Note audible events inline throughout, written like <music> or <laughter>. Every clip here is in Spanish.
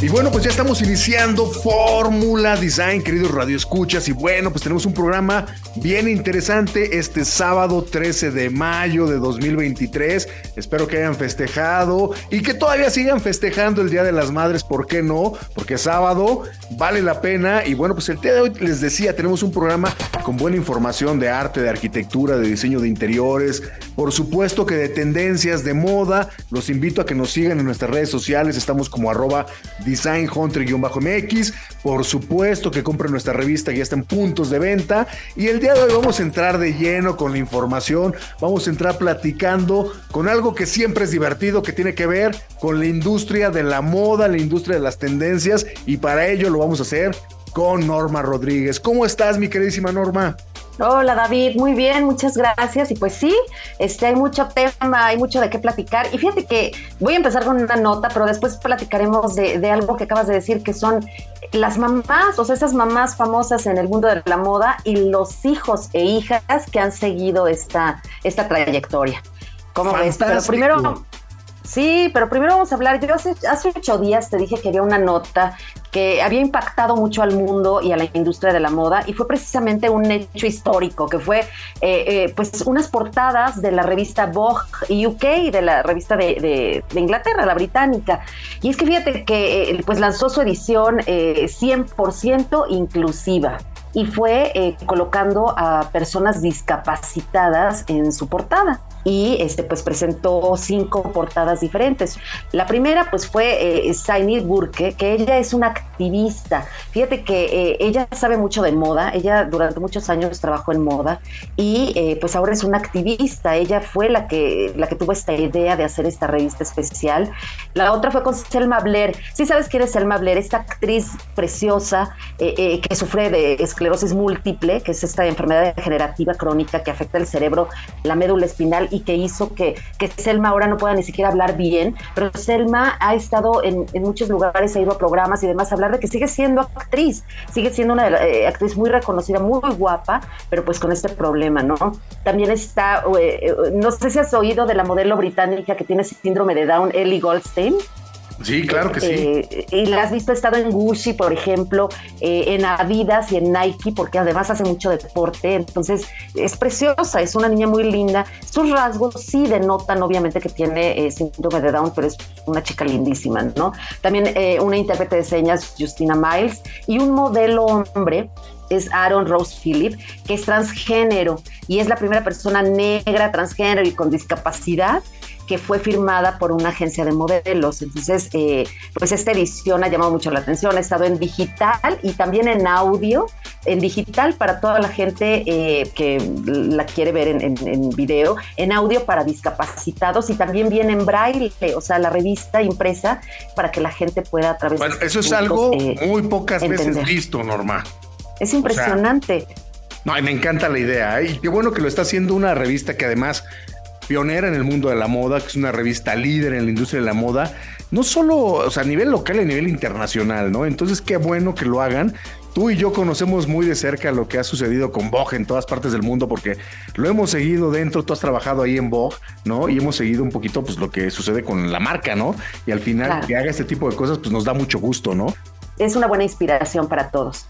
Y bueno, pues ya estamos iniciando Fórmula Design, queridos radioescuchas. Y bueno, pues tenemos un programa bien interesante este sábado 13 de mayo de 2023. Espero que hayan festejado y que todavía sigan festejando el Día de las Madres. ¿Por qué no? Porque sábado vale la pena. Y bueno, pues el día de hoy les decía, tenemos un programa con buena información de arte, de arquitectura, de diseño de interiores. Por supuesto que de tendencias, de moda. Los invito a que nos sigan en nuestras redes sociales. Estamos como arroba Design Hunter-MX. Por supuesto que compren nuestra revista que ya en puntos de venta. Y el día de hoy vamos a entrar de lleno con la información. Vamos a entrar platicando con algo que siempre es divertido, que tiene que ver con la industria de la moda, la industria de las tendencias. Y para ello lo vamos a hacer con Norma Rodríguez. ¿Cómo estás, mi queridísima Norma? Hola David, muy bien, muchas gracias. Y pues sí, este, hay mucho tema, hay mucho de qué platicar. Y fíjate que voy a empezar con una nota, pero después platicaremos de, de, algo que acabas de decir, que son las mamás, o sea, esas mamás famosas en el mundo de la moda y los hijos e hijas que han seguido esta, esta trayectoria. ¿Cómo ves? Pero primero, Sí, pero primero vamos a hablar. Yo hace, hace ocho días te dije que había una nota que había impactado mucho al mundo y a la industria de la moda y fue precisamente un hecho histórico que fue eh, eh, pues unas portadas de la revista Vogue UK de la revista de, Inglaterra, la británica. Y es que fíjate que eh, pues lanzó su edición 100% inclusiva y fue colocando a personas discapacitadas en su portada y este, pues presentó cinco portadas diferentes. La primera pues fue eh, Burke, que ella es una activista. Fíjate que eh, ella sabe mucho de moda, ella durante muchos años trabajó en moda y eh, pues ahora es una activista. Ella fue la que, la que tuvo esta idea de hacer esta revista especial. La otra fue con Selma Blair. Sí sabes quién es Selma Blair, esta actriz preciosa eh, que sufre de esclerosis múltiple, que es esta enfermedad degenerativa crónica que afecta el cerebro, la médula espinal que hizo que, que Selma ahora no pueda ni siquiera hablar bien, pero Selma ha estado en, muchos lugares, ha ido a programas y demás a hablar de que sigue siendo actriz, sigue siendo una eh, actriz muy reconocida, muy guapa, pero pues con este problema, ¿no? También está, eh, eh, no sé si has oído de la modelo británica que tiene síndrome de Down, Ellie Goldstein. Sí, claro que sí. Eh, y la has visto, ha estado en Gucci, por ejemplo, eh, en Adidas y en Nike, porque además hace mucho deporte. Entonces, es preciosa, es una niña muy linda. Sus rasgos sí denotan, obviamente, que tiene eh, síndrome de Down, pero es una chica lindísima, ¿no? También una intérprete de señas, Justina Miles, y un modelo hombre es Aaron Rose Phillip, que es transgénero y es la primera persona negra, transgénero y con discapacidad que fue firmada por una agencia de modelos. Entonces, eh, pues esta edición ha llamado mucho la atención, ha estado en digital y también en audio, en digital para toda la gente eh, que la quiere ver en, video, en audio para discapacitados y también viene en braille, o sea, la revista impresa para que la gente pueda a través bueno, eso es algo eh, muy pocas veces visto, Norma. Es impresionante. no, me encanta la idea. Y qué bueno que lo está haciendo una revista que además pionera en el mundo de la moda, que es una revista líder en la industria de la moda, no solo o sea, a nivel local y a nivel internacional, ¿no? Entonces, qué bueno que lo hagan. Tú y yo conocemos muy de cerca lo que ha sucedido con Vogue en todas partes del mundo porque lo hemos seguido dentro, tú has trabajado ahí en Vogue, ¿no? Y hemos seguido un poquito pues lo que sucede con la marca, ¿no? Y al final que haga este tipo de cosas pues nos da mucho gusto, ¿no? es una buena inspiración para todos.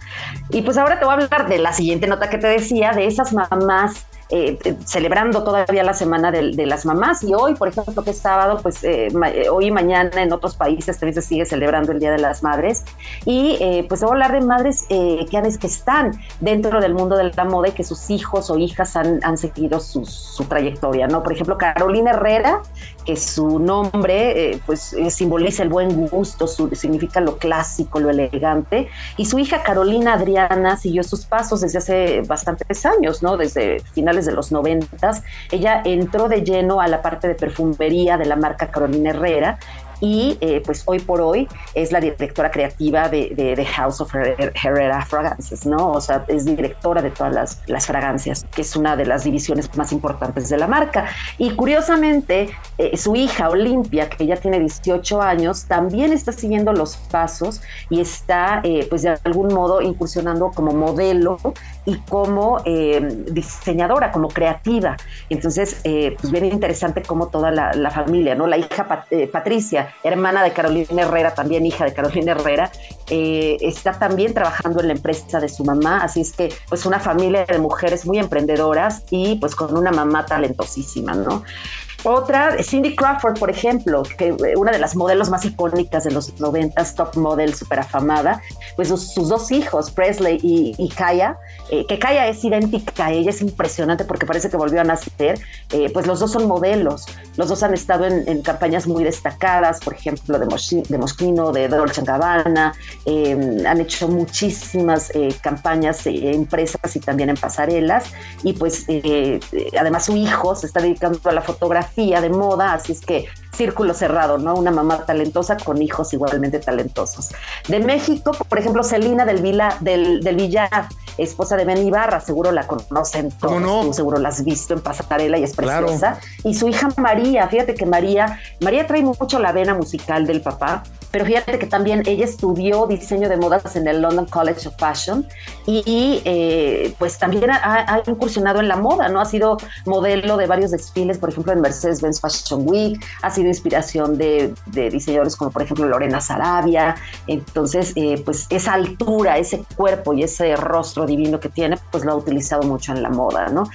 Y pues ahora te voy a hablar de la siguiente nota que te decía, de esas mamás eh, eh, celebrando todavía la semana de, las mamás y hoy, por ejemplo, que es sábado, pues eh, hoy y mañana en otros países también se sigue celebrando el Día de las Madres y pues voy a hablar de madres que, que están dentro del mundo de la moda y que sus hijos o hijas han, han seguido su, su, trayectoria, ¿no? Por ejemplo, Carolina Herrera, que su nombre pues simboliza el buen gusto, su, significa lo clásico, lo elegante, y su hija Carolina Adriana siguió sus pasos desde hace bastantes años, ¿no? Desde finales de los noventas, ella entró de lleno a la parte de perfumería de la marca Carolina Herrera y eh, pues hoy por hoy es la directora creativa de, de, House of Herrera Fragrances, ¿no? O sea, es directora de todas las, las, fragancias, que es una de las divisiones más importantes de la marca. Y curiosamente, eh, su hija Olimpia, que ya tiene 18 años, también está siguiendo los pasos y está eh, pues de algún modo incursionando como modelo y como diseñadora, como creativa. Entonces, pues bien interesante como toda la, familia, ¿no? La hija Patricia, hermana de Carolina Herrera, también hija de Carolina Herrera, eh, está también trabajando en la empresa de su mamá, así es que pues una familia de mujeres muy emprendedoras y pues con una mamá talentosísima, ¿no? Otra, Cindy Crawford, por ejemplo, que eh, una de las modelos más icónicas de los 90, top model, súper afamada, pues sus, dos hijos, Presley y, Kaya, eh, que Kaya es idéntica a ella, es impresionante porque parece que volvió a nacer, eh, pues los dos son modelos, los dos han estado en, campañas muy destacadas, por ejemplo, de, de Moschino, de Dolce Gabbana, han hecho muchísimas campañas empresas y también en pasarelas, y pues además su hijo se está dedicando a la fotografía de moda, así es que círculo cerrado, ¿no? Una mamá talentosa con hijos igualmente talentosos. De México, por ejemplo, Celina del, Vila, del, del Villar, esposa de Ben Ibarra, seguro la conocen todos, no? seguro la has visto en pasarela y es preciosa. Y su hija María, fíjate que María, María trae mucho la vena musical del papá, pero fíjate que también ella estudió diseño de modas en el London College of Fashion y eh, pues también ha, incursionado en la moda, ¿no? Ha sido modelo de varios desfiles, por ejemplo, en Mercedes-Benz Fashion Week, ha sido inspiración de, diseñadores como por ejemplo Lorena Sarabia, entonces eh, pues esa altura, ese cuerpo y ese rostro divino que tiene, pues lo ha utilizado mucho en la moda, ¿no?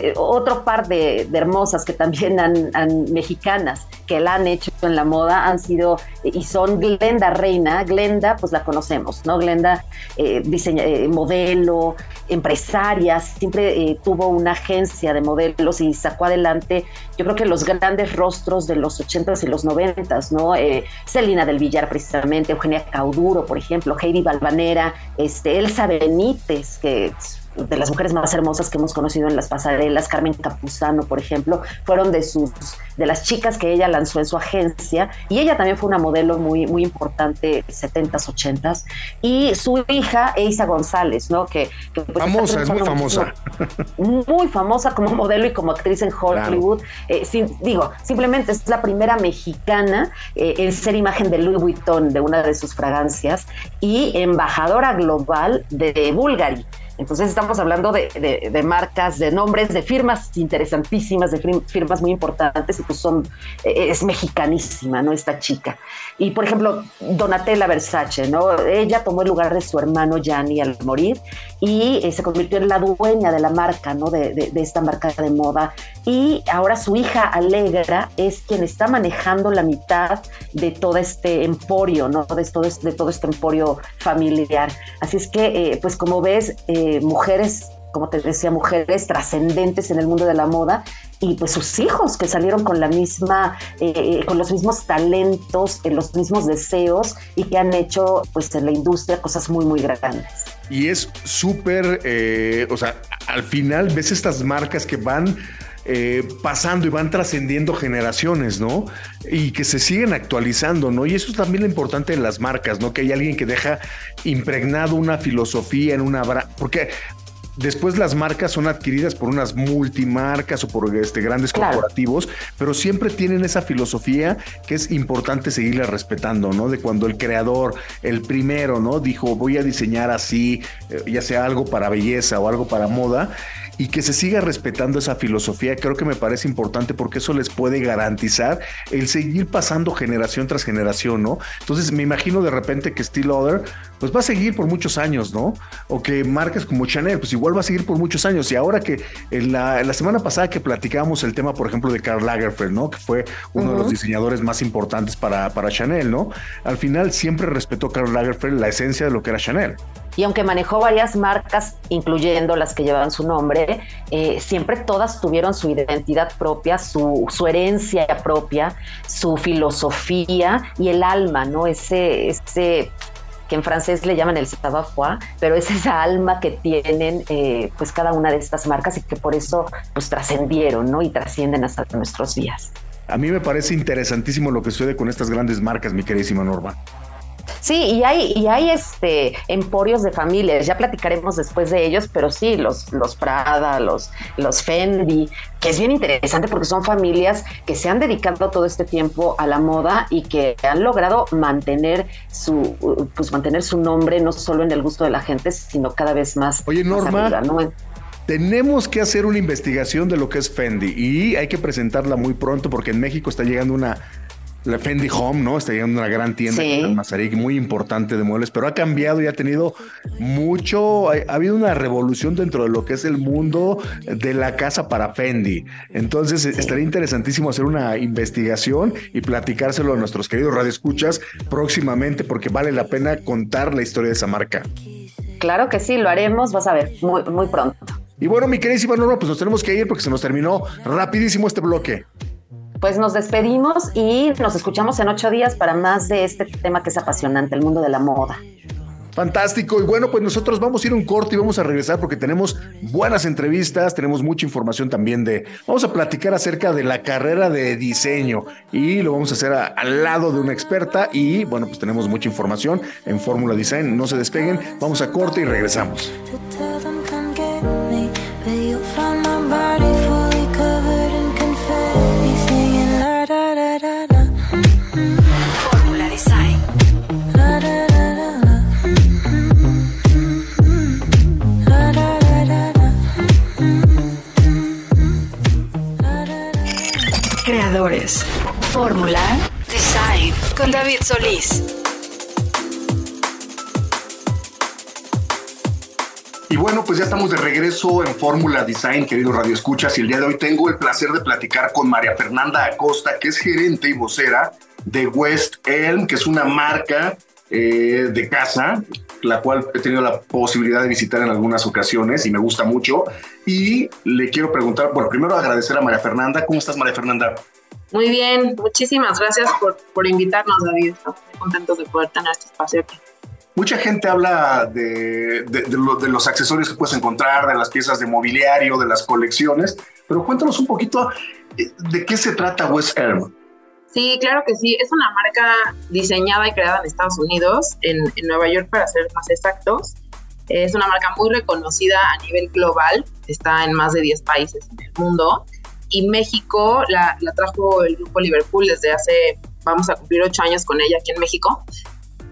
Eh, otro par de, hermosas que también han, mexicanas que la han hecho en la moda han sido y son Glenda Reina. Glenda, pues la conocemos, ¿no? Glenda, eh, diseña, eh, modelo, empresaria, siempre tuvo una agencia de modelos y sacó adelante, yo creo que los grandes rostros de los 80s y los 90s, ¿no? Celina del Villar, precisamente, Eugenia Cauduro, por ejemplo, Heidi Balvanera, este, Elsa Benítez, que de las mujeres más hermosas que hemos conocido en las pasarelas, Carmen Capuzano, por ejemplo, fueron de sus de las chicas que ella lanzó en su agencia y ella también fue una modelo muy muy importante 70s, 80s y su hija Eisa González, ¿no? Que, pues, famosa, es muy famosa. Muy famosa como modelo y como actriz en Hollywood. Eh, digo, simplemente es la primera mexicana eh, en ser imagen de Louis Vuitton de una de sus fragancias y embajadora global de Bulgari. Entonces estamos hablando de, marcas, de nombres, de firmas interesantísimas, de firmas muy importantes y pues son, eh, es mexicanísima, ¿no? Esta chica. Y por ejemplo, Donatella Versace, ¿no? Ella tomó el lugar de su hermano Gianni al morir y eh, se convirtió en la dueña de la marca, ¿no? De, de, esta marca de moda. Y ahora su hija Alegra es quien está manejando la mitad de todo este emporio, ¿no? De todo, de todo este emporio familiar. Así es que, eh, pues como ves, mujeres, como te decía, mujeres trascendentes en el mundo de la moda y pues sus hijos que salieron con la misma, eh, eh, con los mismos talentos, en los mismos deseos y que han hecho pues en la industria cosas muy, muy grandes. Y es súper, eh, o sea, al final ves estas marcas que van pasando y van trascendiendo generaciones, ¿no? Y que se siguen actualizando, ¿no? Y eso es también lo importante de las marcas, ¿no? Que hay alguien que deja impregnado una filosofía en una... Porque Después las marcas son adquiridas por unas multimarcas o por este, grandes corporativos, pero siempre tienen esa filosofía que es importante seguirla respetando, ¿no? De cuando el creador, el primero, ¿no? Dijo, voy a diseñar así, eh, ya sea algo para belleza o algo para moda, y que se siga respetando esa filosofía, creo que me parece importante porque eso les puede garantizar el seguir pasando generación tras generación, ¿no? Entonces me imagino de repente que Steel Other pues va a seguir por muchos años, ¿no? O que marcas como Chanel, pues igual va a seguir por muchos años. Y ahora que en la, semana pasada que platicábamos el tema, por ejemplo, de Karl Lagerfeld, ¿no? Que fue uno de los diseñadores más importantes para, para Chanel, ¿no? Al final siempre respetó Karl Lagerfeld la esencia de lo que era Chanel y aunque manejó varias marcas, incluyendo las que llevaban su nombre, eh, siempre todas tuvieron su identidad propia, su, herencia propia, su filosofía y el alma, ¿no? Ese, ese que en francés le llaman el savoir pero es esa alma que tienen eh, pues cada una de estas marcas y que por eso pues trascendieron, ¿no? Y trascienden hasta nuestros días. a mí me parece interesantísimo lo que sucede con estas grandes marcas, mi queridísima Norma. Sí, y hay, y hay este emporios de familias, ya platicaremos después de ellos, pero sí, los, los Prada, los, los Fendi, que es bien interesante porque son familias que se han dedicado todo este tiempo a la moda y que han logrado mantener su, pues mantener su nombre no solo en el gusto de la gente, sino cada vez más. Oye, Norma. Tenemos que hacer una investigación de lo que es Fendi y hay que presentarla muy pronto porque en México está llegando una la Fendi Home, ¿no? Está llegando una gran tienda en Mazarik, muy importante de muebles, pero ha cambiado y ha tenido mucho, ha, habido una revolución dentro de lo que es el mundo de la casa para Fendi. Entonces, estaría interesantísimo hacer una investigación y platicárselo a nuestros queridos radioescuchas próximamente, porque vale la pena contar la historia de esa marca. Claro que sí, lo haremos, vas a ver, muy, muy pronto. Y bueno, mi queridísima Norma, pues nos tenemos que ir porque se nos terminó rapidísimo este bloque pues nos despedimos y nos escuchamos en ocho días para más de este tema que es apasionante, el mundo de la moda. Fantástico. Y bueno, pues nosotros vamos a ir un corte y vamos a regresar porque tenemos buenas entrevistas, tenemos mucha información también de... Vamos a platicar acerca de la carrera de diseño y lo vamos a hacer al lado de una experta y bueno, pues tenemos mucha información en Fórmula Design. No se despeguen, vamos a corte y regresamos. Fórmula Design con David Solís. Y bueno, pues ya estamos de regreso en Fórmula Design, queridos Radio Escuchas, y el día de hoy tengo el placer de platicar con María Fernanda Acosta, que es gerente y vocera de West Elm, que es una marca eh, de casa, la cual he tenido la posibilidad de visitar en algunas ocasiones y me gusta mucho. Y le quiero preguntar, bueno, primero agradecer a María Fernanda. ¿Cómo estás, María Fernanda? Muy bien, muchísimas gracias por, por invitarnos, David. Estamos muy contentos de poder tener este espacio aquí. Mucha gente habla de, de, de, los accesorios que puedes encontrar, de las piezas de mobiliario, de las colecciones, pero cuéntanos un poquito eh, de qué se trata West Elm. Sí, claro que sí. Es una marca diseñada y creada en Estados Unidos, en, en Nueva York para ser más exactos. Es una marca muy reconocida a nivel global, está en más de 10 países en el mundo y México la, trajo el grupo Liverpool desde hace, vamos a cumplir ocho años con ella aquí en México.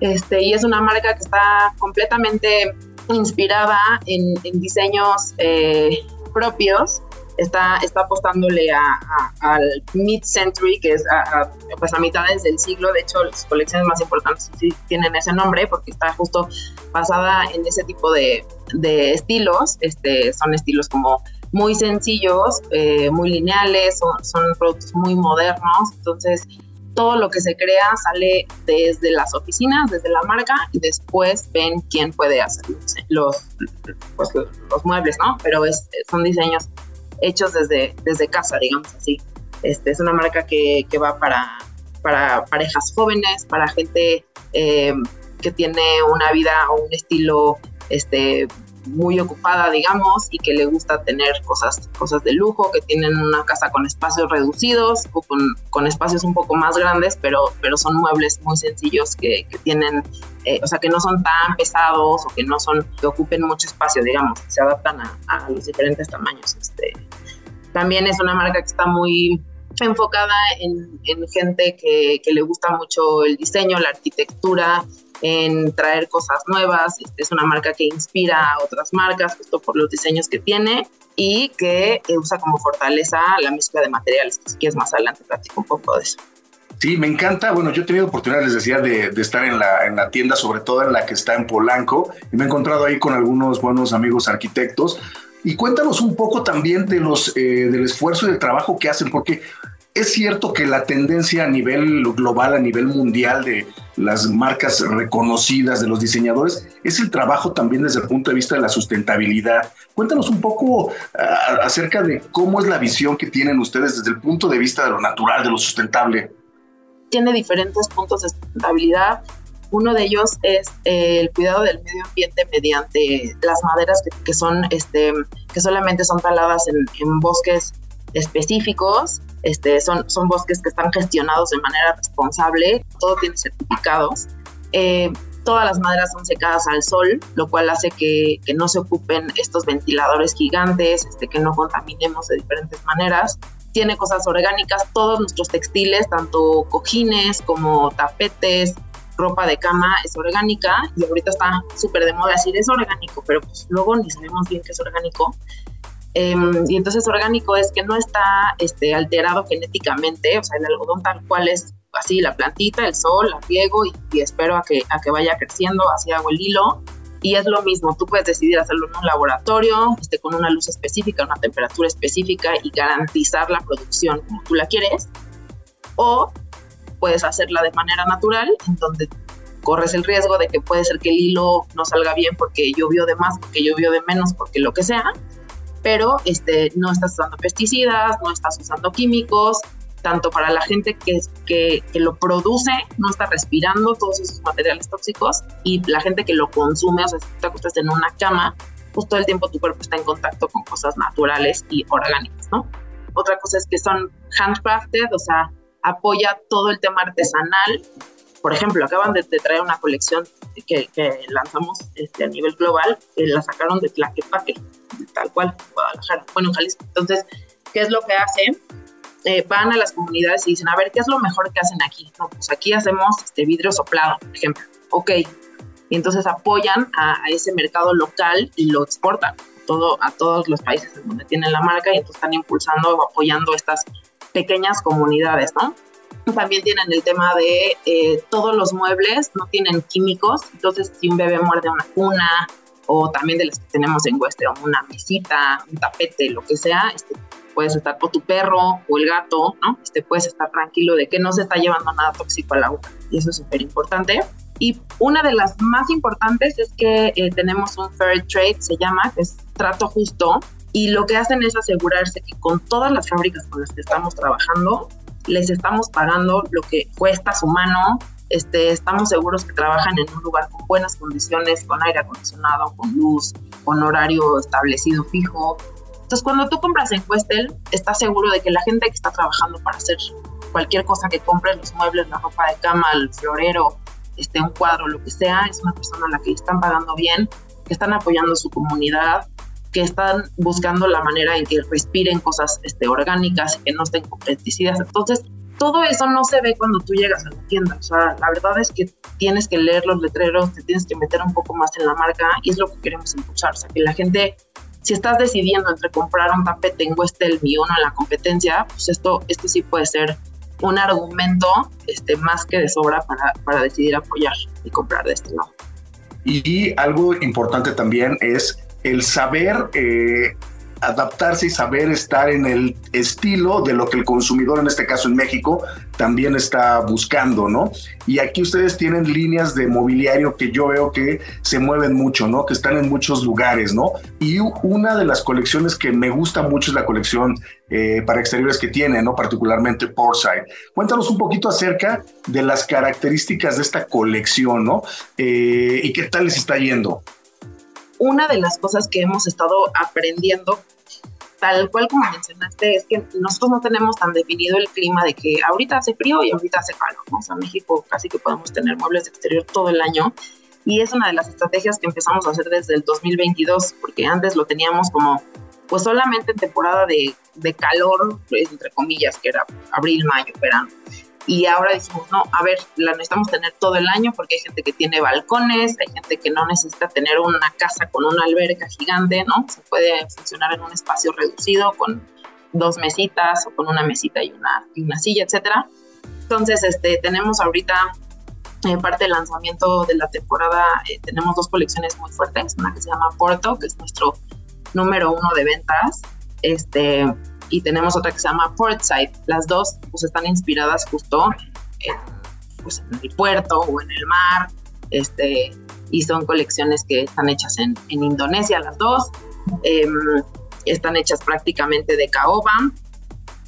Este, y es una marca que está completamente inspirada en, diseños eh, propios. Está, está apostándole al mid-century, que es a, pues a mitades del siglo. De hecho, las colecciones más importantes sí tienen ese nombre porque está justo basada en ese tipo de, de estilos. Este, son estilos como muy sencillos, eh, muy lineales, son, productos muy modernos, entonces todo lo que se crea sale desde las oficinas, desde la marca y después ven quién puede hacer los, pues, los muebles, ¿no? Pero es, son diseños hechos desde, desde casa, digamos así. Este, es una marca que, que va para, para parejas jóvenes, para gente eh, que tiene una vida o un estilo este, muy ocupada, digamos, y que le gusta tener cosas, cosas de lujo, que tienen una casa con espacios reducidos o con, espacios un poco más grandes, pero, pero son muebles muy sencillos que, tienen, eh, o sea, que no son tan pesados o que no son, que ocupen mucho espacio, digamos, se adaptan a, los diferentes tamaños. Este. También es una marca que está muy enfocada en, gente que, que, le gusta mucho el diseño, la arquitectura, en traer cosas nuevas. Este, es una marca que inspira a otras marcas justo por los diseños que tiene y que usa como fortaleza la mezcla de materiales. Si quieres más adelante platico un poco de eso. Sí, me encanta. Bueno, yo he tenido oportunidad, les decía, de, estar en la, en la, tienda, sobre todo en la que está en Polanco, y me he encontrado ahí con algunos buenos amigos arquitectos. Y cuéntanos un poco también de los, eh, del esfuerzo y del trabajo que hacen, porque es cierto que la tendencia a nivel global, a nivel mundial de las marcas reconocidas de los diseñadores, es el trabajo también desde el punto de vista de la sustentabilidad. Cuéntanos un poco ah, acerca de cómo es la visión que tienen ustedes desde el punto de vista de lo natural, de lo sustentable. Tiene diferentes puntos de sustentabilidad. Uno de ellos es el cuidado del medio ambiente mediante las maderas que, son, este, que solamente son taladas en bosques específicos, este, son, son bosques que están gestionados de manera responsable, todo tiene certificados. Eh, todas las maderas son secadas al sol, lo cual hace que, que, no se ocupen estos ventiladores gigantes, este, que no contaminemos de diferentes maneras. Tiene cosas orgánicas, todos nuestros textiles, tanto cojines como tapetes, ropa de cama es orgánica y ahorita está súper de moda decir es orgánico, pero pues luego ni sabemos bien qué es orgánico. Em, y entonces orgánico es que no está este, alterado genéticamente, o sea, el algodón tal cual es así, la plantita, el sol, la riego y, espero a que, a que vaya creciendo, así hago el hilo. Y es lo mismo, tú puedes decidir hacerlo en un laboratorio, este, con una luz específica, una temperatura específica y garantizar la producción como tú la quieres. O puedes hacerla de manera natural, en donde corres el riesgo de que puede ser que el hilo no salga bien porque llovió de más, porque llovió de menos, porque lo que sea, pero este, no estás usando pesticidas, no estás usando químicos, tanto para la gente que, que, que, lo produce, no está respirando todos esos materiales tóxicos, y la gente que lo consume, o sea, si te acuestas en una cama, pues todo el tiempo tu cuerpo está en contacto con cosas naturales y orgánicas, ¿no? Otra cosa es que son handcrafted, o sea, apoya todo el tema artesanal. Por ejemplo, acaban de, traer una colección que, lanzamos este, a nivel global, la sacaron de Tlaquepaque, tal cual, Guadalajara, bueno, Jalisco. Entonces, ¿qué es lo que hacen? Eh, van a las comunidades y dicen, a ver, ¿qué es lo mejor que hacen aquí? No, pues aquí hacemos este vidrio soplado, por ejemplo. Ok. Y entonces apoyan a, ese mercado local y lo exportan todo, a todos los países en donde tienen la marca y entonces están impulsando o apoyando estas pequeñas comunidades, ¿no? También tienen el tema de eh, todos los muebles no tienen químicos, entonces si un bebé muerde una cuna o también de las que tenemos en Western, una mesita, un tapete, lo que sea, este, puedes estar, o tu perro o el gato, ¿no? Este, puedes estar tranquilo de que no se está llevando nada tóxico a la boca y eso es súper importante. Y una de las más importantes es que eh, tenemos un fair trade, se llama, que es trato justo, y lo que hacen es asegurarse que con todas las fábricas con las que estamos trabajando, les estamos pagando lo que cuesta su mano, este, estamos seguros que trabajan en un lugar con buenas condiciones, con aire acondicionado, con luz, con horario establecido fijo. Entonces, cuando tú compras en Questel, estás seguro de que la gente que está trabajando para hacer cualquier cosa que compres, los muebles, la ropa de cama, el florero, este, un cuadro, lo que sea, es una persona a la que están pagando bien, que están apoyando su comunidad que están buscando la manera en que respiren cosas este, orgánicas, que no estén con pesticidas. Entonces, todo eso no se ve cuando tú llegas a la tienda. O sea, la verdad es que tienes que leer los letreros, te tienes que meter un poco más en la marca y es lo que queremos impulsar. O sea, que la gente, si estás decidiendo entre comprar un tapete en Westel y uno en la competencia, pues esto, esto sí puede ser un argumento este, más que de sobra para, para decidir apoyar y comprar de este lado. Y algo importante también es el saber eh, adaptarse y saber estar en el estilo de lo que el consumidor, en este caso en México, también está buscando, ¿no? Y aquí ustedes tienen líneas de mobiliario que yo veo que se mueven mucho, ¿no? Que están en muchos lugares, ¿no? Y una de las colecciones que me gusta mucho es la colección eh, para exteriores que tiene, ¿no? Particularmente Portside. Cuéntanos un poquito acerca de las características de esta colección, ¿no? Eh, y qué tal les está yendo una de las cosas que hemos estado aprendiendo, tal cual como mencionaste, es que nosotros no tenemos tan definido el clima de que ahorita hace frío y ahorita hace calor. ¿no? O sea, en México casi que podemos tener muebles de exterior todo el año. Y es una de las estrategias que empezamos a hacer desde el 2022, porque antes lo teníamos como, pues solamente en temporada de, de calor, pues, entre comillas, que era abril, mayo, verano. Y ahora decimos, no, a ver, la necesitamos tener todo el año porque hay gente que tiene balcones, hay gente que no necesita tener una casa con una alberca gigante, ¿no? Se puede funcionar en un espacio reducido con dos mesitas o con una mesita y una, y una silla, etcétera. Entonces, este, tenemos ahorita en parte del lanzamiento de la temporada, eh, tenemos dos colecciones muy fuertes, una que se llama Porto, que es nuestro número uno de ventas, este, y tenemos otra que se llama Portside. Las dos pues, están inspiradas justo en, pues, en el puerto o en el mar, este, y son colecciones que están hechas en, en Indonesia, las dos. Em, están hechas prácticamente de caoba,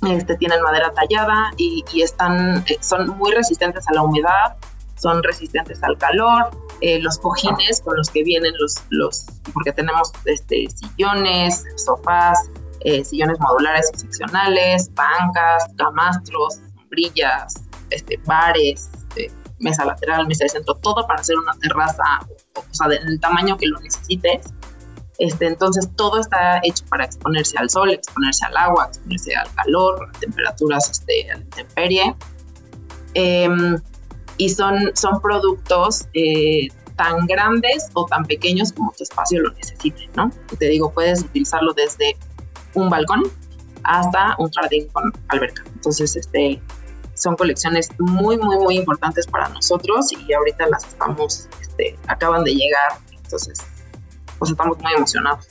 este, tienen madera tallada y, y, están, eh, son muy resistentes a la humedad, son resistentes al calor. Eh, los cojines con los que vienen los, los porque tenemos este, sillones, sofás, eh, sillones modulares y seccionales, bancas, camastros, sombrillas, este, bares, este, mesa lateral, mesa de centro, todo para hacer una terraza, o, sea, del tamaño que lo necesites. Este, entonces todo está hecho para exponerse al sol, exponerse al agua, exponerse al calor, a temperaturas, este, a la intemperie. Em, y son, son productos eh, tan grandes o tan pequeños como tu espacio lo necesite, ¿no? te digo, puedes utilizarlo desde un balcón hasta un jardín con alberca. Entonces, este, son colecciones muy, muy, muy importantes para nosotros y ahorita las estamos, este, acaban de llegar, entonces, pues estamos muy emocionados.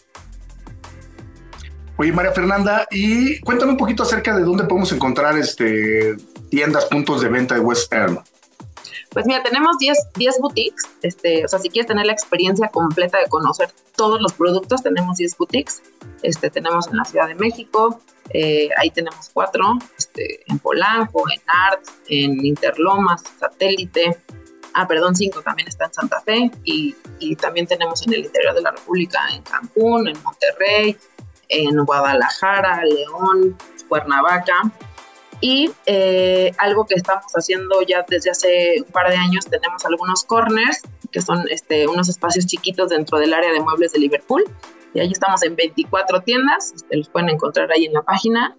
Oye, María Fernanda, y cuéntame un poquito acerca de dónde podemos encontrar este, tiendas, puntos de venta de West Elm. Pues mira, tenemos 10, 10 boutiques. Este, o sea, si quieres tener la experiencia completa de conocer todos los productos, tenemos 10 boutiques. Este, tenemos en la Ciudad de México, eh, ahí tenemos cuatro, este, en Polanco, en Art, en Interlomas, Satélite. Ah, perdón, cinco también está en Santa Fe y, y también tenemos en el interior de la República, en Cancún, en Monterrey, en Guadalajara, León, Cuernavaca. Y eh, algo que estamos haciendo ya desde hace un par de años, tenemos algunos corners, que son este, unos espacios chiquitos dentro del área de muebles de Liverpool. Y ahí estamos en 24 tiendas, este, los pueden encontrar ahí en la página.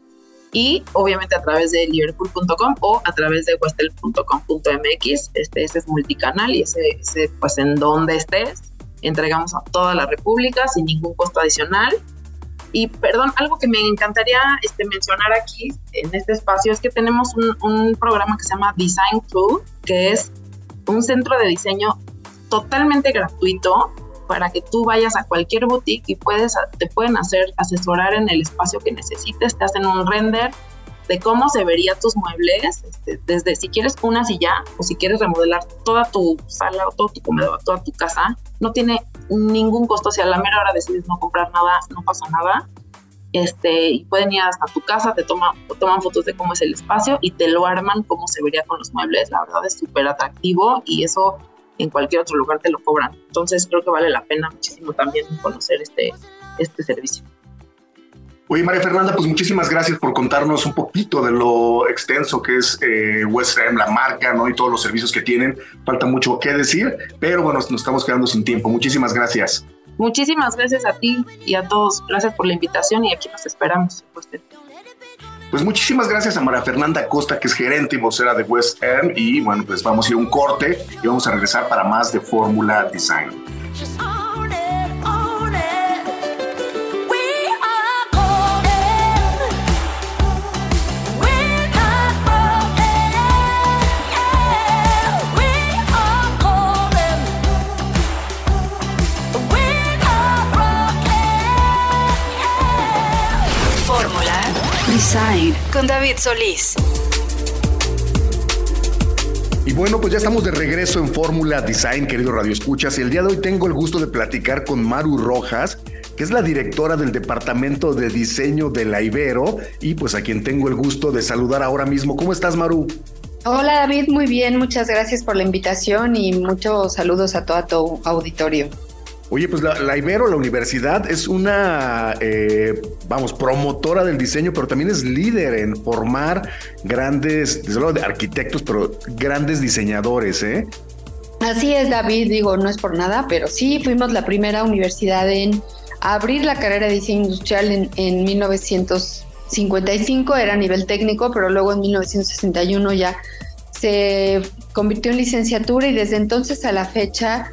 Y obviamente a través de liverpool.com o a través de westel.com.mx. Este, ese es multicanal y ese, ese, pues en donde estés, entregamos a toda la República sin ningún costo adicional y perdón, algo que me encantaría este, mencionar aquí en este espacio es que tenemos un, un programa que se llama Design Club, que es un centro de diseño totalmente gratuito para que tú vayas a cualquier boutique y puedes, te pueden hacer asesorar en el espacio que necesites, te hacen un render de cómo se verían tus muebles, este, desde si quieres una silla o si quieres remodelar toda tu sala o todo tu comedor, toda tu casa, no tiene ningún costo. Si a la mera hora decides no comprar nada, no pasa nada. Este, y pueden ir hasta tu casa, te toman, toman fotos de cómo es el espacio y te lo arman como se vería con los muebles. La verdad es súper atractivo y eso en cualquier otro lugar te lo cobran. Entonces creo que vale la pena muchísimo también conocer este, este servicio. Oye, María Fernanda, pues muchísimas gracias por contarnos un poquito de lo extenso que es eh, West Ham, la marca, ¿no? Y todos los servicios que tienen. Falta mucho que decir, pero bueno, nos estamos quedando sin tiempo. Muchísimas gracias. Muchísimas gracias a ti y a todos. Gracias por la invitación y aquí nos esperamos. Pues muchísimas gracias a María Fernanda Costa, que es gerente y vocera de West. Y bueno, pues vamos a ir a un corte y vamos a regresar para más de Fórmula Design. Design con David Solís. Y bueno, pues ya estamos de regreso en Fórmula Design, querido Radio Escuchas, y el día de hoy tengo el gusto de platicar con Maru Rojas, que es la directora del Departamento de Diseño de la Ibero, y pues a quien tengo el gusto de saludar ahora mismo. ¿Cómo estás, Maru? Hola David, muy bien, muchas gracias por la invitación y muchos saludos a todo tu auditorio. Oye, pues la, Ibero, la universidad, es una, eh, vamos, promotora del diseño, pero también es líder en formar grandes, desde luego de arquitectos, pero grandes diseñadores, ¿eh? Así es, David, digo, no es por nada, pero sí fuimos la primera universidad en abrir la carrera de diseño industrial en 1955, era a nivel técnico, pero luego en 1961 ya se convirtió en licenciatura y desde entonces a la fecha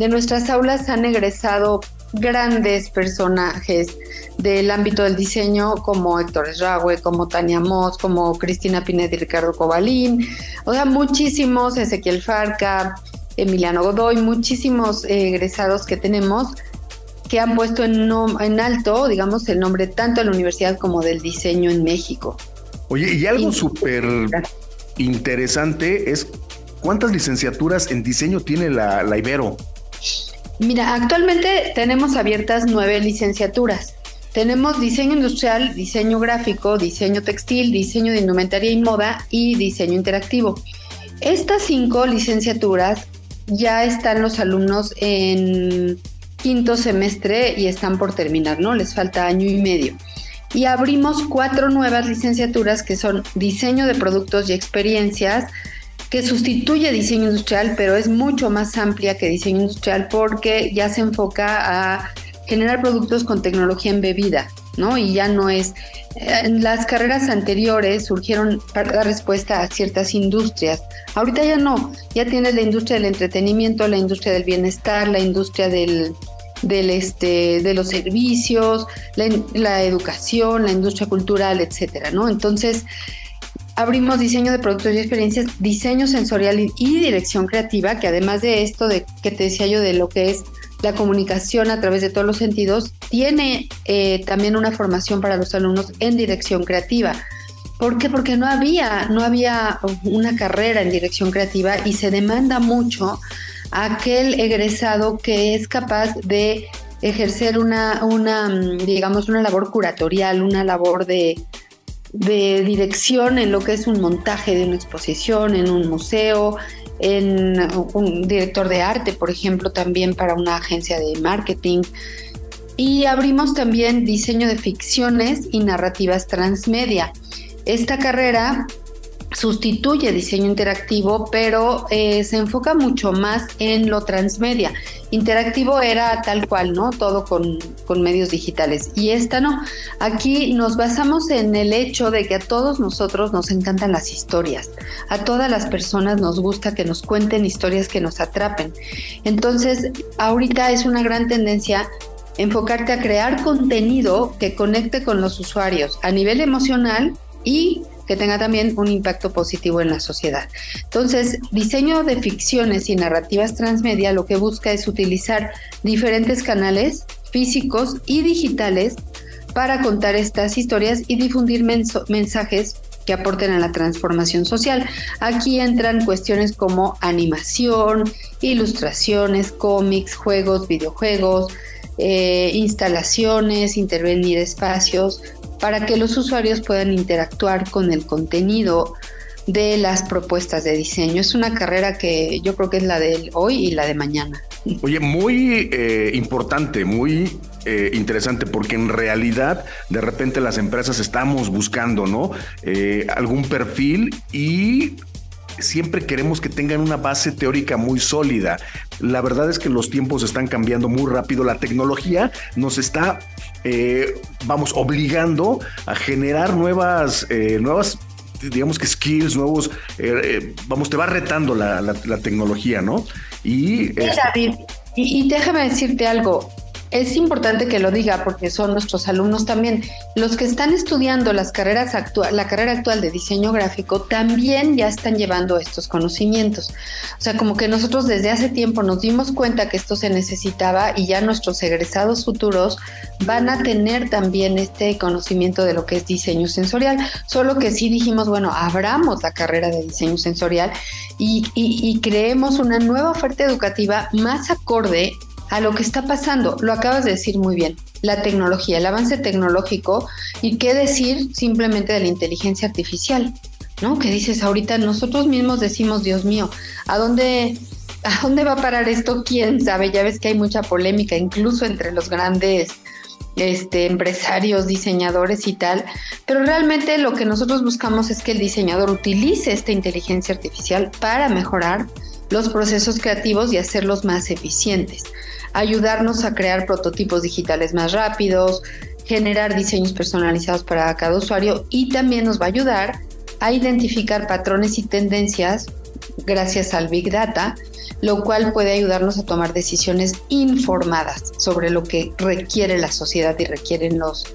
de nuestras aulas han egresado grandes personajes del ámbito del diseño como Héctor Esrague, como Tania Moss, como Cristina Pinet y Ricardo Cobalín, o sea, muchísimos, Ezequiel Farca, Emiliano Godoy, muchísimos egresados que tenemos que han puesto en, en alto, digamos, el nombre tanto de la universidad como del diseño en México. Oye, y algo súper interesante es cuántas licenciaturas en diseño tiene la, la Ibero. Mira, actualmente tenemos abiertas nueve licenciaturas. Tenemos diseño industrial, diseño gráfico, diseño textil, diseño de indumentaria y moda y diseño interactivo. Estas cinco licenciaturas ya están los alumnos en quinto semestre y están por terminar, ¿no? Les falta año y medio. y abrimos cuatro nuevas licenciaturas que son diseño de productos y experiencias, que sustituye diseño industrial, pero es mucho más amplia que diseño industrial porque ya se enfoca a generar productos con tecnología embebida, ¿no? Y ya no es... En las carreras anteriores surgieron para dar respuesta a ciertas industrias. Ahorita ya no, ya tienes la industria del entretenimiento, la industria del bienestar, la industria del, del este, de los servicios, la educación, la industria cultural, etcétera, ¿no? Entonces, abrimos diseño de productos y experiencias, diseño sensorial y, dirección creativa, que además de esto de que te decía yo de lo que es la comunicación a través de todos los sentidos, tiene eh, también una formación para los alumnos en dirección creativa. ¿Por qué? Porque no había, no había una carrera en dirección creativa y se demanda mucho aquel egresado que es capaz de ejercer una, una digamos, una labor curatorial, una labor de, de dirección en lo que es un montaje de una exposición, en un museo, en un director de arte, por ejemplo, también para una agencia de marketing. Y abrimos también diseño de ficciones y narrativas transmedia. Esta carrera sustituye diseño interactivo, pero eh, se enfoca mucho más en lo transmedia. Interactivo era tal cual, ¿no? Todo con, con, medios digitales. Y esta no. Aquí nos basamos en el hecho de que a todos nosotros nos encantan las historias. A todas las personas nos gusta que nos cuenten historias que nos atrapen. Entonces, ahorita es una gran tendencia enfocarte a crear contenido que conecte con los usuarios a nivel emocional y que tenga también un impacto positivo en la sociedad. Entonces, diseño de ficciones y narrativas transmedia lo que busca es utilizar diferentes canales físicos y digitales para contar estas historias y difundir mensajes que aporten a la transformación social. Aquí entran cuestiones como animación, ilustraciones, cómics, juegos, videojuegos, eh, instalaciones, intervenir espacios, para que los usuarios puedan interactuar con el contenido de las propuestas de diseño. Es una carrera que yo creo que es la de hoy y la de mañana. Oye, muy eh, importante, muy eh, interesante, porque en realidad de repente las empresas estamos buscando, ¿no? Eh, algún perfil y siempre queremos que tengan una base teórica muy sólida. La verdad es que los tiempos están cambiando muy rápido, la tecnología nos está, eh, vamos, obligando a generar nuevas, eh, nuevas digamos que skills, nuevos, eh, vamos, te va retando la, tecnología, ¿no? Y, este David, y, déjame decirte algo, es importante que lo diga porque son nuestros alumnos también. Los que están estudiando las carreras actual, la carrera actual de diseño gráfico también ya están llevando estos conocimientos. O sea, como que nosotros desde hace tiempo nos dimos cuenta que esto se necesitaba y ya nuestros egresados futuros van a tener también este conocimiento de lo que es diseño sensorial. Solo que sí dijimos, bueno, abramos la carrera de diseño sensorial y, y creemos una nueva oferta educativa más acorde a lo que está pasando. Lo acabas de decir muy bien, la tecnología, el avance tecnológico y qué decir simplemente de la inteligencia artificial, ¿no? Que dices ahorita nosotros mismos decimos, Dios mío, ¿a dónde ¿A dónde va a parar esto? ¿Quién sabe? Ya ves que hay mucha polémica, incluso entre los grandes este, empresarios, diseñadores y tal, pero realmente lo que nosotros buscamos es que el diseñador utilice esta inteligencia artificial para mejorar los procesos creativos y hacerlos más eficientes ayudarnos a crear prototipos digitales más rápidos, generar diseños personalizados para cada usuario y también nos va a ayudar a identificar patrones y tendencias gracias al Big Data, lo cual puede ayudarnos a tomar decisiones informadas sobre lo que requiere la sociedad y requieren los,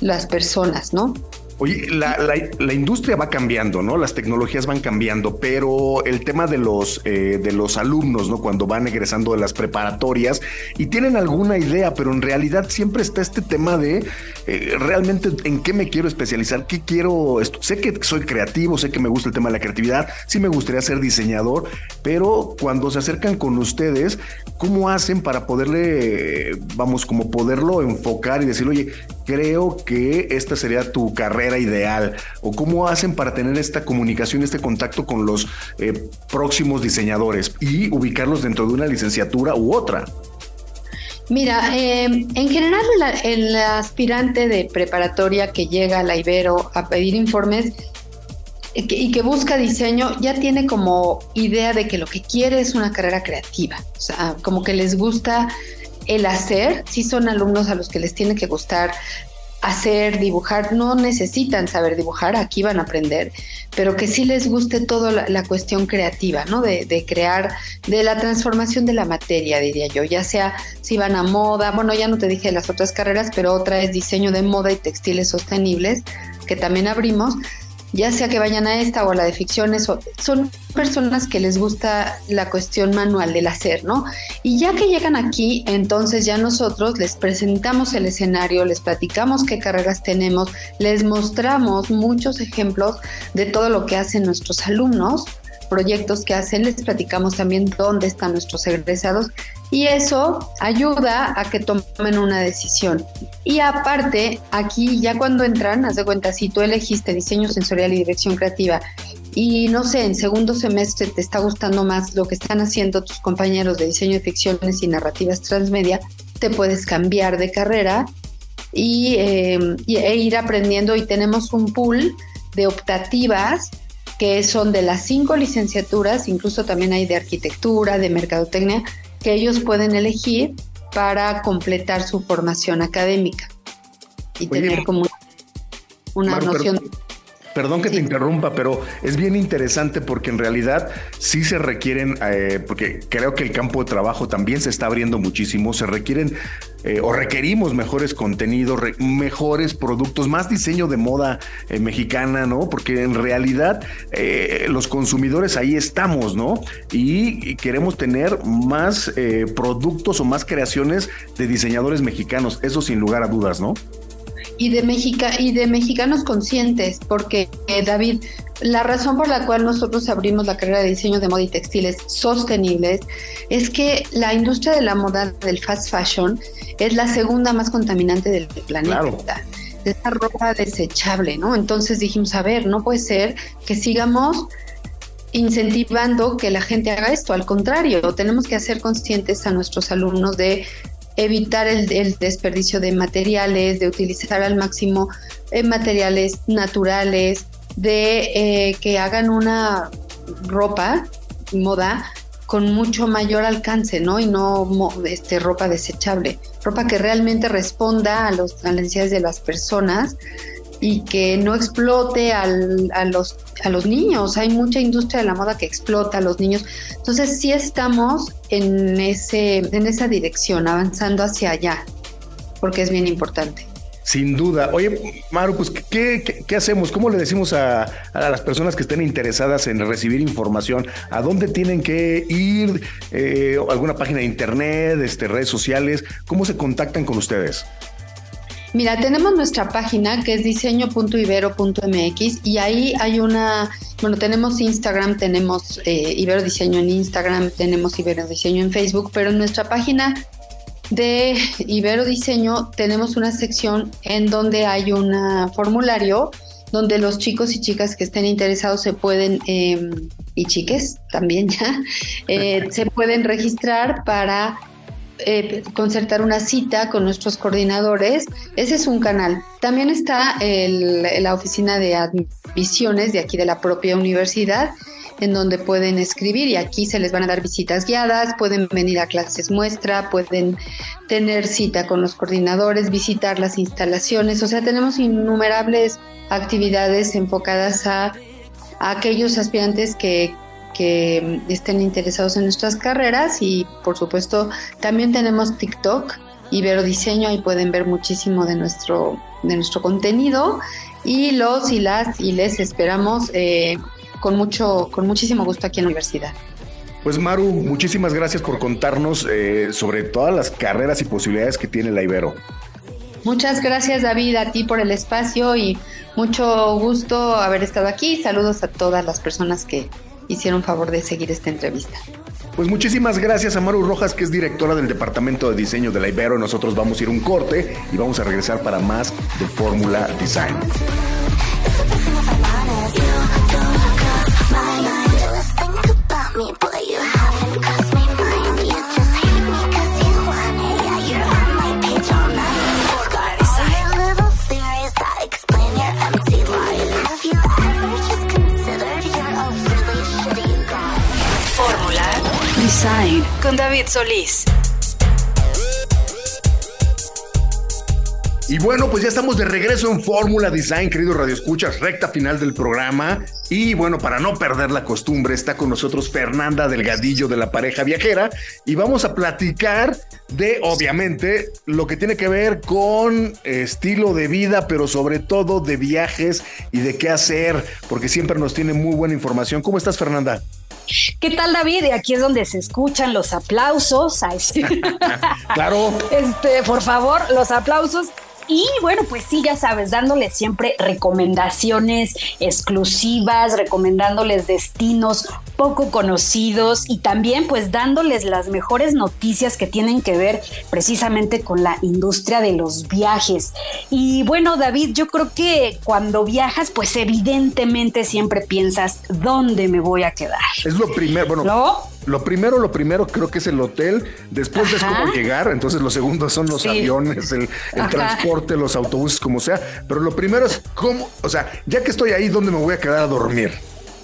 las personas, ¿no? Oye, la, industria va cambiando, ¿no? Las tecnologías van cambiando, pero el tema de los, eh, de los alumnos, ¿no? Cuando van egresando de las preparatorias y tienen alguna idea, pero en realidad siempre está este tema de eh, realmente en qué me quiero especializar, qué quiero. Sé que soy creativo, sé que me gusta el tema de la creatividad, sí me gustaría ser diseñador, pero cuando se acercan con ustedes, ¿cómo hacen para poderle, vamos, como poderlo enfocar y decir, oye, creo que esta sería tu carrera? Ideal? ¿O cómo hacen para tener esta comunicación, este contacto con los eh, próximos diseñadores y ubicarlos dentro de una licenciatura u otra? Mira, em, en general el, aspirante de preparatoria que llega a la Ibero a pedir informes y que, y que, busca diseño ya tiene como idea de que lo que quiere es una carrera creativa, o sea, como que les gusta el hacer, sí son alumnos a los que les tiene que gustar hacer, dibujar, no necesitan saber dibujar, aquí van a aprender, pero que sí les guste toda la, cuestión creativa, ¿no? De, de, crear, de la transformación de la materia, diría yo, ya sea si van a moda, bueno, ya no te dije las otras carreras, pero otra es diseño de moda y textiles sostenibles, que también abrimos, ya sea que vayan a esta o a la de ficciones, son personas que les gusta la cuestión manual del hacer, ¿no? Y ya que llegan aquí, entonces ya nosotros les presentamos el escenario, les platicamos qué carreras tenemos, les mostramos muchos ejemplos de todo lo que hacen nuestros alumnos proyectos que hacen, les platicamos también dónde están nuestros egresados y eso ayuda a que tomen una decisión. Y aparte, aquí ya cuando entran, haz de cuenta, si tú elegiste diseño sensorial y dirección creativa y no sé, en segundo semestre te está gustando más lo que están haciendo tus compañeros de diseño de ficciones y narrativas transmedia, te puedes cambiar de carrera y, eh, e ir aprendiendo y tenemos un pool de optativas que son de las cinco licenciaturas, incluso también hay de arquitectura, de mercadotecnia, que ellos pueden elegir para completar su formación académica y tener como una noción. Perdón que te interrumpa, pero es bien interesante porque en realidad sí se requieren, eh, porque creo que el campo de trabajo también se está abriendo muchísimo, se requieren eh, o requerimos mejores contenidos, mejores productos, más diseño de moda eh, mexicana, ¿no? Porque en realidad los consumidores ahí estamos, ¿no? Y, queremos tener más productos o más creaciones de diseñadores mexicanos, eso sin lugar a dudas, ¿no? Y de, Mexica, y de mexicanos conscientes, porque eh, David, la razón por la cual nosotros abrimos la carrera de diseño de moda y textiles sostenibles es que la industria de la moda del fast fashion es la segunda más contaminante del planeta. De esa ropa desechable, ¿no? Entonces dijimos, a ver, no puede ser que sigamos incentivando que la gente haga esto. Al contrario, tenemos que hacer conscientes a nuestros alumnos de evitar el, desperdicio de materiales, de utilizar al máximo eh, materiales naturales, de eh, que hagan una ropa, moda, con mucho mayor alcance, ¿no? Y no este, ropa desechable, ropa que realmente responda a, los, a las necesidades de las personas y que no explote a, los, a los niños. Hay mucha industria de la moda que explota a los niños. Entonces sí estamos en, ese, en esa dirección, avanzando hacia allá, porque es bien importante. Sin duda. Oye, Maru, pues, ¿qué, qué, hacemos? ¿Cómo le decimos a, a, las personas que estén interesadas en recibir información? ¿A dónde tienen que ir? Eh, ¿Alguna página de internet, este, redes sociales? ¿Cómo se contactan con ustedes? Mira, tenemos nuestra página que es diseño.ibero.mx y ahí hay una, bueno, tenemos Instagram, tenemos eh, Ibero Diseño en Instagram, tenemos Ibero Diseño en Facebook, pero en nuestra página de Ibero Diseño tenemos una sección en donde hay un formulario donde los chicos y chicas que estén interesados se pueden, em, y chiques también ya, eh, <laughs> se pueden registrar para eh, concertar una cita con nuestros coordinadores. Ese es un canal. También está la oficina de admisiones de aquí de la propia universidad en donde pueden escribir y aquí se les van a dar visitas guiadas, pueden venir a clases muestra, pueden tener cita con los coordinadores, visitar las instalaciones, o sea, tenemos innumerables actividades enfocadas a aquellos aspirantes que que estén interesados en nuestras carreras y por supuesto también tenemos TikTok, Ibero Diseño, ahí pueden ver muchísimo de nuestro, de nuestro contenido y los y las y les esperamos eh, con, mucho, con muchísimo gusto aquí en la universidad. Pues Maru, muchísimas gracias por contarnos eh, sobre todas las carreras y posibilidades que tiene la Ibero. Muchas gracias David, a ti por el espacio y mucho gusto haber estado aquí. Saludos a todas las personas que hicieron favor de seguir esta entrevista. Pues muchísimas gracias a Maru Rojas, que es directora del Departamento de Diseño de la Ibero. Nosotros vamos a ir un corte y vamos a regresar para más de Fórmula Design. Con David Solís. Y bueno, pues ya estamos de regreso en Fórmula Design, queridos radioescuchas, recta final del programa. Y bueno, para no perder la costumbre, está con nosotros Fernanda Delgadillo de la pareja viajera y vamos a platicar de, obviamente, lo que tiene que ver con estilo de vida, pero sobre todo de viajes y de qué hacer, porque siempre nos tiene muy buena información. ¿Cómo estás, Fernanda? ¿Qué tal, David? Y aquí es donde se escuchan los aplausos. <laughs> claro. Este, por favor, los aplausos. Y bueno, pues sí, ya sabes, dándoles siempre recomendaciones exclusivas, recomendándoles destinos poco conocidos y también pues dándoles las mejores noticias que tienen que ver precisamente con la industria de los viajes. Y bueno, David, yo creo que cuando viajas, pues evidentemente siempre piensas, ¿dónde me voy a quedar? Es lo primero, bueno, ¿No? Lo primero, lo primero creo que es el hotel, después es cómo llegar, entonces lo segundo son los aviones, el, transporte, los autobuses, como sea, pero lo primero es cómo, o sea, ya que estoy ahí, ¿dónde me voy a quedar a dormir?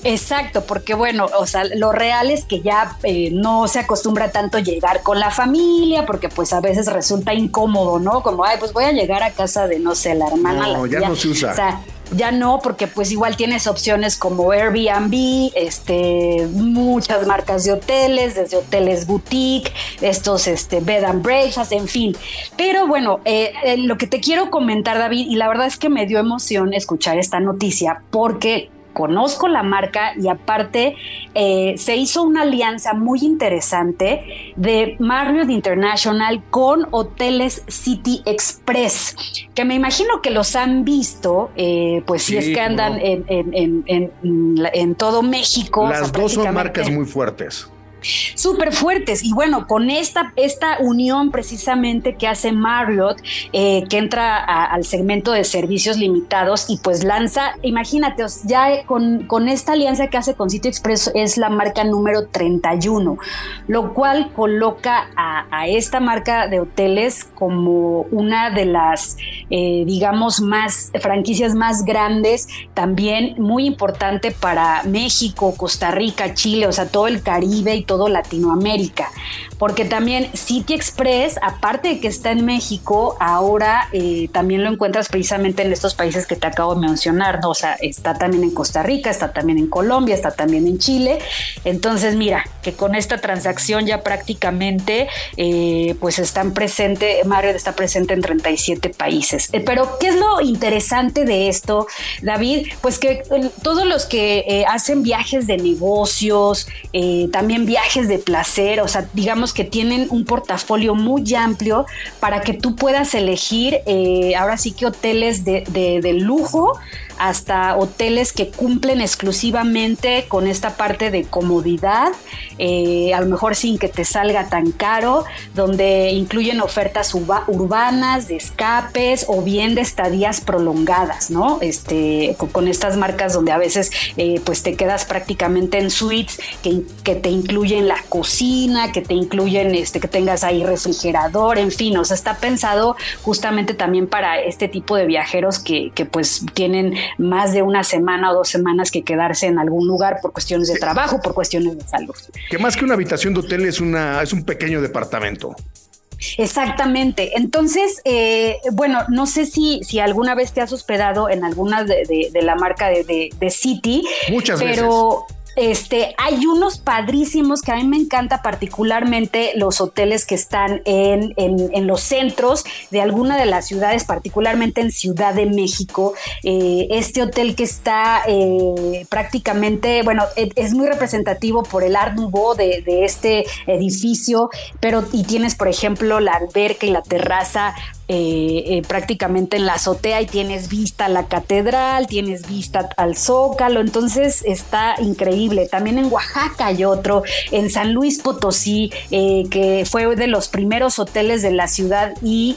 Exacto, porque bueno, o sea, lo real es que ya eh, no se acostumbra tanto llegar con la familia, porque pues a veces resulta incómodo, ¿no? Como, ay, pues voy a llegar a casa de, no sé, la hermana. No, ya no se usa. O sea, ya no, porque pues igual tienes opciones como Airbnb, este, muchas marcas de hoteles, desde hoteles boutique, estos este, bed and breakfast, en fin. Pero bueno, eh, eh, lo que te quiero comentar, David, y la verdad es que me dio emoción escuchar esta noticia, porque conozco la marca y aparte eh, se hizo una alianza muy interesante de Marriott International con Hoteles City Express, que me imagino que los han visto, eh, pues si es que andan en, todo México. Las dos son marcas muy fuertes súper fuertes. Y bueno, con esta, esta unión precisamente que hace Marriott, eh, que entra al segmento de servicios limitados y pues lanza, imagínate, ya con, con esta alianza que hace con Sitio Express es la marca número 31, lo cual coloca a, esta marca de hoteles como una de las, eh, digamos, más franquicias más grandes, también muy importante para México, Costa Rica, Chile, o sea, todo el Caribe y todo Latinoamérica, porque también City Express, aparte de que está en México, ahora eh, también lo encuentras precisamente en estos países que te acabo de mencionar, ¿no? o sea, está también en Costa Rica, está también en Colombia, está también en Chile, entonces mira, que con esta transacción ya prácticamente eh, pues están presente, Mario está presente en 37 países. Eh, pero, ¿qué es lo interesante de esto, David? Pues que todos los que hacen viajes de negocios, también viajes viajes de placer, o sea, digamos que tienen un portafolio muy amplio para que tú puedas elegir eh, ahora sí que hoteles de, de, de lujo hasta hoteles que cumplen exclusivamente con esta parte de comodidad, eh, a lo mejor sin que te salga tan caro, donde incluyen ofertas urbanas, de escapes o bien de estadías prolongadas, ¿no? Este, con, estas marcas donde a veces eh, pues te quedas prácticamente en suites que, que, te incluyen la cocina, que te incluyen este, que tengas ahí refrigerador, en fin, o sea, está pensado justamente también para este tipo de viajeros que, que pues tienen más de una semana o dos semanas que quedarse en algún lugar por cuestiones de trabajo, por cuestiones de salud. Que más que una habitación de hotel es, una, es un pequeño departamento. Exactamente. Entonces, eh, bueno, no sé si, si alguna vez te has hospedado en algunas de, la marca de, de, City. Muchas pero, este, hay unos padrísimos que a mí me encanta particularmente los hoteles que están en, los centros de alguna de las ciudades, particularmente en Ciudad de México. Eh, este hotel que está eh, prácticamente, bueno, e, es, muy representativo por el Art de, de este edificio, pero y tienes, por ejemplo, la alberca y la terraza eh, eh, prácticamente en la azotea y tienes vista a la catedral, tienes vista al zócalo, entonces está increíble. También en Oaxaca hay otro, en San Luis Potosí, eh, que fue de los primeros hoteles de la ciudad y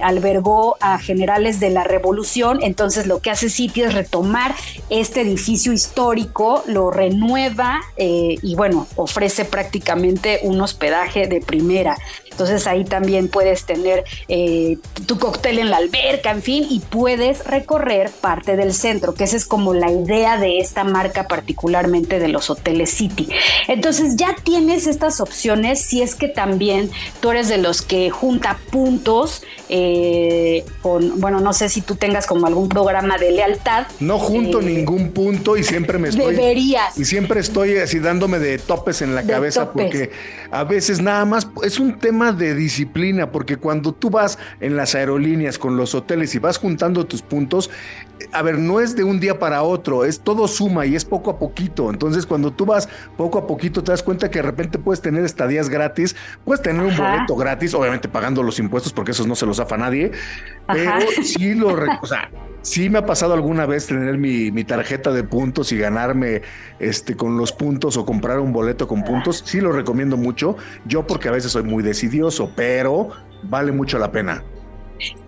albergó a generales de la revolución, entonces lo que hace City es retomar este edificio histórico, lo renueva y bueno, ofrece prácticamente un hospedaje de primera. Entonces ahí también puedes tener eh, tu cóctel en la alberca, en fin, y puedes recorrer parte del centro, que esa es como la idea de esta marca, particularmente de los hoteles City. Entonces ya tienes estas opciones si es que también tú eres de los que junta puntos eh, con, bueno, no sé si tú tengas como algún programa de lealtad. No junto Eh, ningún punto y siempre me estoy. Deberías. Y siempre estoy así dándome de topes en la De cabeza topes. porque a veces nada más es un tema de disciplina, porque cuando tú vas en las aerolíneas con los hoteles y vas juntando tus puntos, a ver, no es de un día para otro, es todo suma y es poco a poquito. Entonces, cuando tú vas poco a poquito, te das cuenta que de repente puedes tener estadías gratis, puedes tener un boleto gratis, obviamente pagando los impuestos, porque esos no se los zafa nadie, pero Ajá. sí lo, o sea, <laughs> sí me ha pasado alguna vez tener mi, mi tarjeta de puntos y ganarme este con los puntos o comprar un boleto con puntos. Sí lo recomiendo mucho. Yo porque a veces soy muy decidioso, pero vale mucho la pena.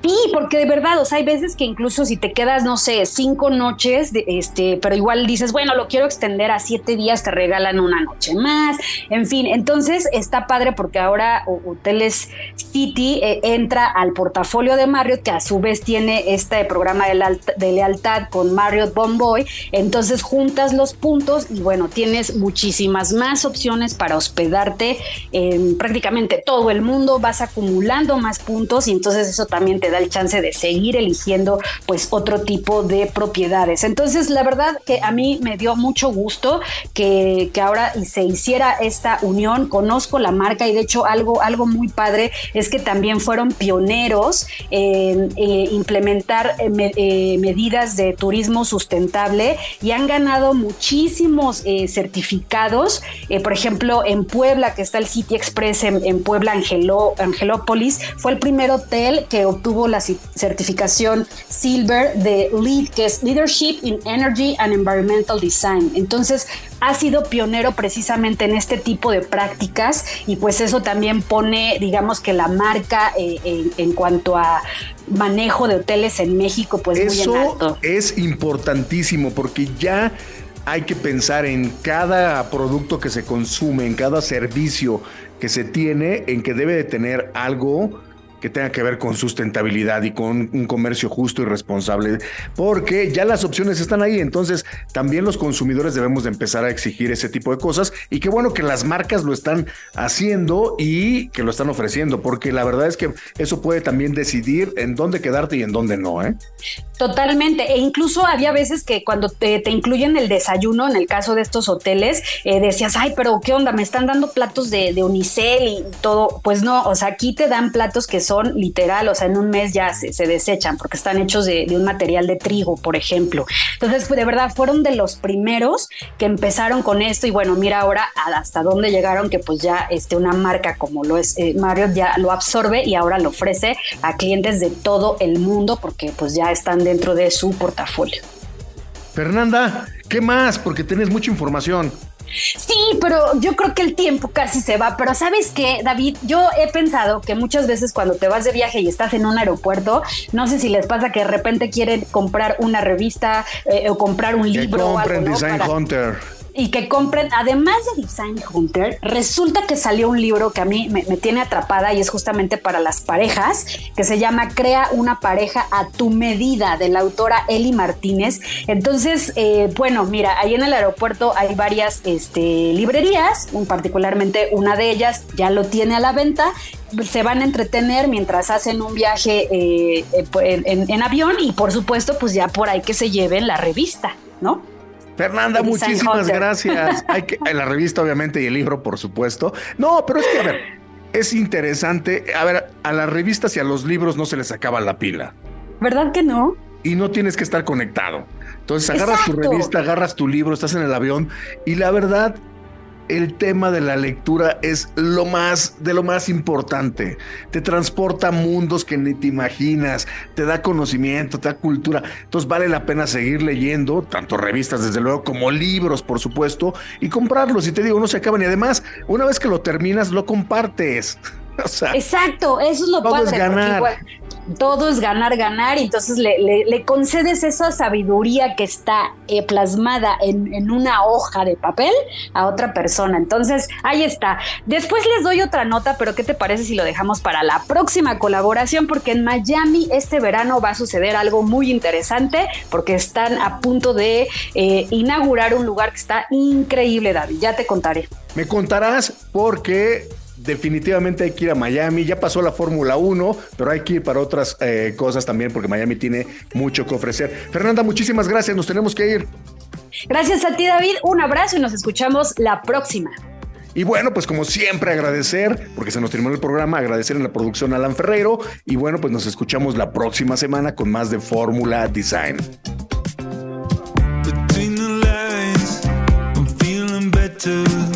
Sí, porque de verdad, o sea, hay veces que incluso si te quedas, no sé, cinco noches, de- este, pero igual dices, bueno, lo quiero extender a siete días, te regalan una noche más, en fin, entonces está padre porque ahora Hoteles City eh, entra al portafolio de Marriott, que a su vez tiene este programa de lealtad con Marriott Bomboy, entonces juntas los puntos y bueno, tienes muchísimas más opciones para hospedarte en prácticamente todo el mundo, vas acumulando más puntos y entonces eso también te da el chance de seguir eligiendo pues otro tipo de propiedades. Entonces la verdad que a mí me dio mucho gusto que, que ahora se hiciera esta unión, conozco la marca y de hecho algo, algo muy padre es que también fueron pioneros en eh, implementar eh, eh, medidas de turismo sustentable y han ganado muchísimos certificados. Por ejemplo, en Puebla, que está el City Express en, en Puebla, Angelópolis, fue el primer hotel que obtuvo la ci- certificación Silver de LEED, que es Leadership in Energy and Environmental Design. Entonces, ha sido pionero precisamente en este tipo de prácticas y pues eso también pone, digamos que la marca eh, en, en cuanto a manejo de hoteles en México, pues muy en Eso alto. es importantísimo porque ya hay que pensar en cada producto que se consume, en cada servicio que se tiene, en que debe de tener algo que tenga que ver con sustentabilidad y con un comercio justo y responsable, porque ya las opciones están ahí, entonces también los consumidores debemos de empezar a exigir ese tipo de cosas y qué bueno que las marcas lo están haciendo y que lo están ofreciendo, porque la verdad es que eso puede también decidir en dónde quedarte y en dónde no, ¿eh? Totalmente, e incluso había veces que cuando te, te incluyen el desayuno, en el caso de estos hoteles, eh, decías, ay, pero ¿qué onda? Me están dando platos de, de unicel y todo. Pues no, o sea, aquí te dan platos que son literal, o sea, en un mes ya se, se desechan porque están hechos de, un material de trigo, por ejemplo. Entonces, de verdad, fueron de los primeros que empezaron con esto y bueno, mira ahora hasta dónde llegaron, que pues ya este, una marca como lo es eh, Marriott ya lo absorbe y ahora lo ofrece a clientes de todo el mundo porque pues ya están dentro de su portafolio. Fernanda, ¿qué más? Porque tienes mucha información. Sí, pero yo creo que el tiempo casi se va. Pero sabes qué, David, yo he pensado que muchas veces cuando te vas de viaje y estás en un aeropuerto, no sé si les pasa que de repente quieren comprar una revista eh, o comprar un Que libro o algo, ¿no? Design Para- Hunter. Y que compren, además de Design Hunter, resulta que salió un libro que a mí me, tiene atrapada y es justamente para las parejas, que se llama Crea una pareja a tu medida, de la autora Eli Martínez. Entonces, eh, bueno, mira, ahí en el aeropuerto hay varias este, librerías, particularmente una de ellas ya lo tiene a la venta. Se van a entretener mientras hacen un viaje eh, eh, en- en- en avión y por supuesto, pues ya por ahí que se lleven la revista, ¿no? Fernanda, muchísimas gracias. Hay que, la revista, obviamente, y el libro, por supuesto. No, pero es que, a ver, es interesante. A ver, a las revistas y a los libros no se les acaba la pila. ¿Verdad que no? y no tienes que estar conectado. Entonces agarras tu revista, agarras tu libro, estás en el avión y la verdad el tema de la lectura es lo más de lo más importante. Te transporta a mundos que ni te imaginas, te da conocimiento, te da cultura. Entonces vale la pena seguir leyendo, tanto revistas desde luego como libros, por supuesto, y comprarlos. Y te digo, no se acaban y además, una vez que lo terminas lo compartes. <laughs> O sea, Exacto, eso es lo Todo padre. ganar. igual- todo es ganar, ganar, y entonces le, concedes esa sabiduría que está eh, plasmada en, en, una hoja de papel a otra persona. Entonces, ahí está. Después les doy otra nota, pero ¿qué te parece si lo dejamos para la próxima colaboración? Porque en Miami este verano va a suceder algo muy interesante, porque están a punto de eh, inaugurar un lugar que está increíble, David. Ya te contaré. Me contarás porque definitivamente hay que ir a Miami. Ya pasó la Fórmula 1, pero hay que ir para otras eh, cosas también porque Miami tiene mucho que ofrecer. Fernanda, muchísimas gracias. Nos tenemos que ir. Gracias a ti, David. Un abrazo y nos escuchamos la próxima. Y bueno, pues como siempre agradecer, porque se nos terminó el programa, agradecer en la producción a Alan Ferrero. Y bueno, pues nos escuchamos la próxima semana con más de Fórmula Design. Fórmula. Fórmula Design. Con David Solís.